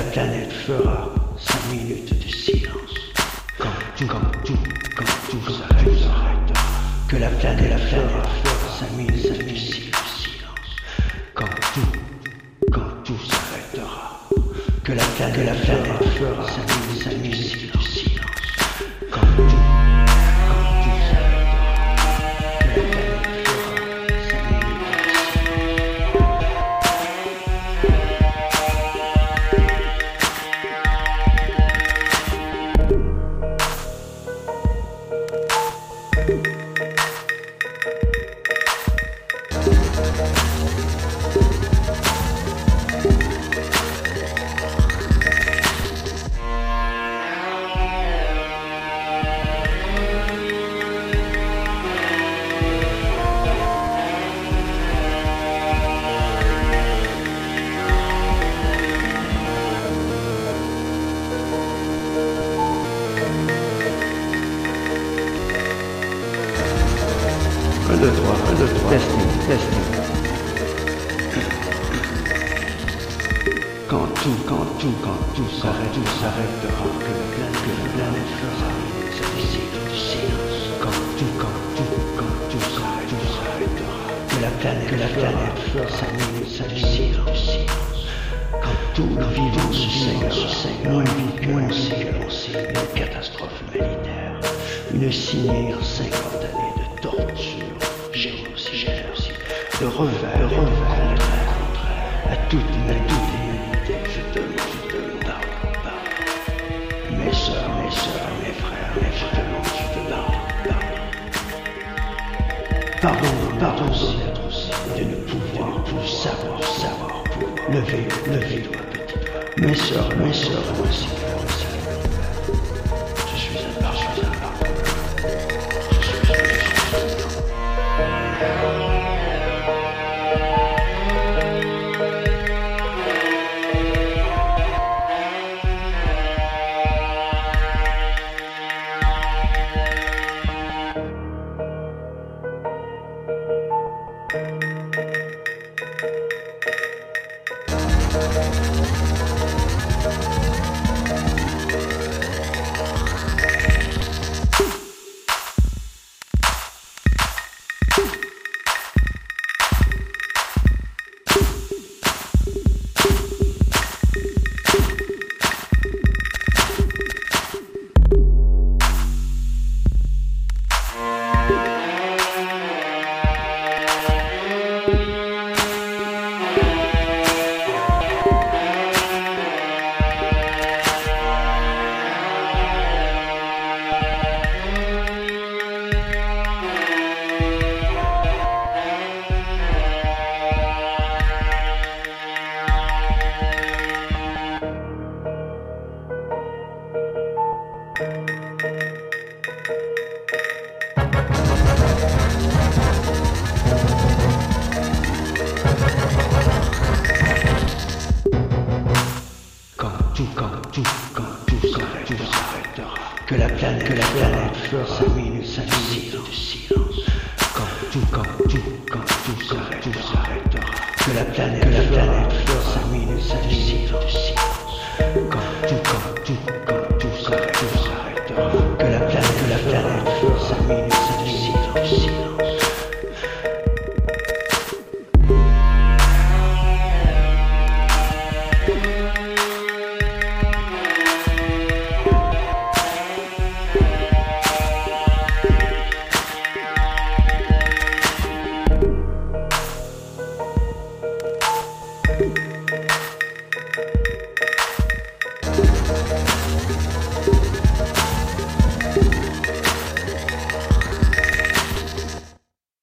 planète fera cinq minutes de silence. Quand tout, quand tout, quand tout s'arrêtera. Que la planète, la planète fera cinq minutes de silence. Quand tout, quand tout s'arrêtera. Que la planète, la planète fera cinq minutes, cinq minutes de silence. Quand tout, 2, 3, 1, 2, 3, testing, testing. Quand tout, quand tout, quand tout s'arrête, tout s'arrête, que la planète, que la planète fera. Sa visite du silence. Quand tout, quand tout, quand tout s'arrête, tout s'arrêtera, que la planète, que la planète fera. Sa minute, du silence. Quand tout le vivant se saigne, se saigne, moins vite, moins signe, on signe une catastrophe militaire, une similaire cinquante années de torture génocide, génocide, de revers, de revers, contraire, à toute à toute je te demande, je demande, pardon, pardon. Mes sœurs, mes sœurs, mes frères, mes frères, je te demande, pardon. Pardon, pardon aussi aussi, de ne pouvoir plus savoir, savoir, pouvoir. Levez, levez doigt, petit doigt. Mes sœurs, mes moi aussi, quand tout, quand tout s'arrête, tout s'arrêtera. Que la planète, que la planète fera minutes de silence. Quand tout, quand tout, quand tout s'arrête, tout s'arrêtera. Que la planète, que la planète fera minutes de silence. Quand tout, quand tout, quand tout s'arrête, tout s'arrêtera. Que la planète, que la planète fera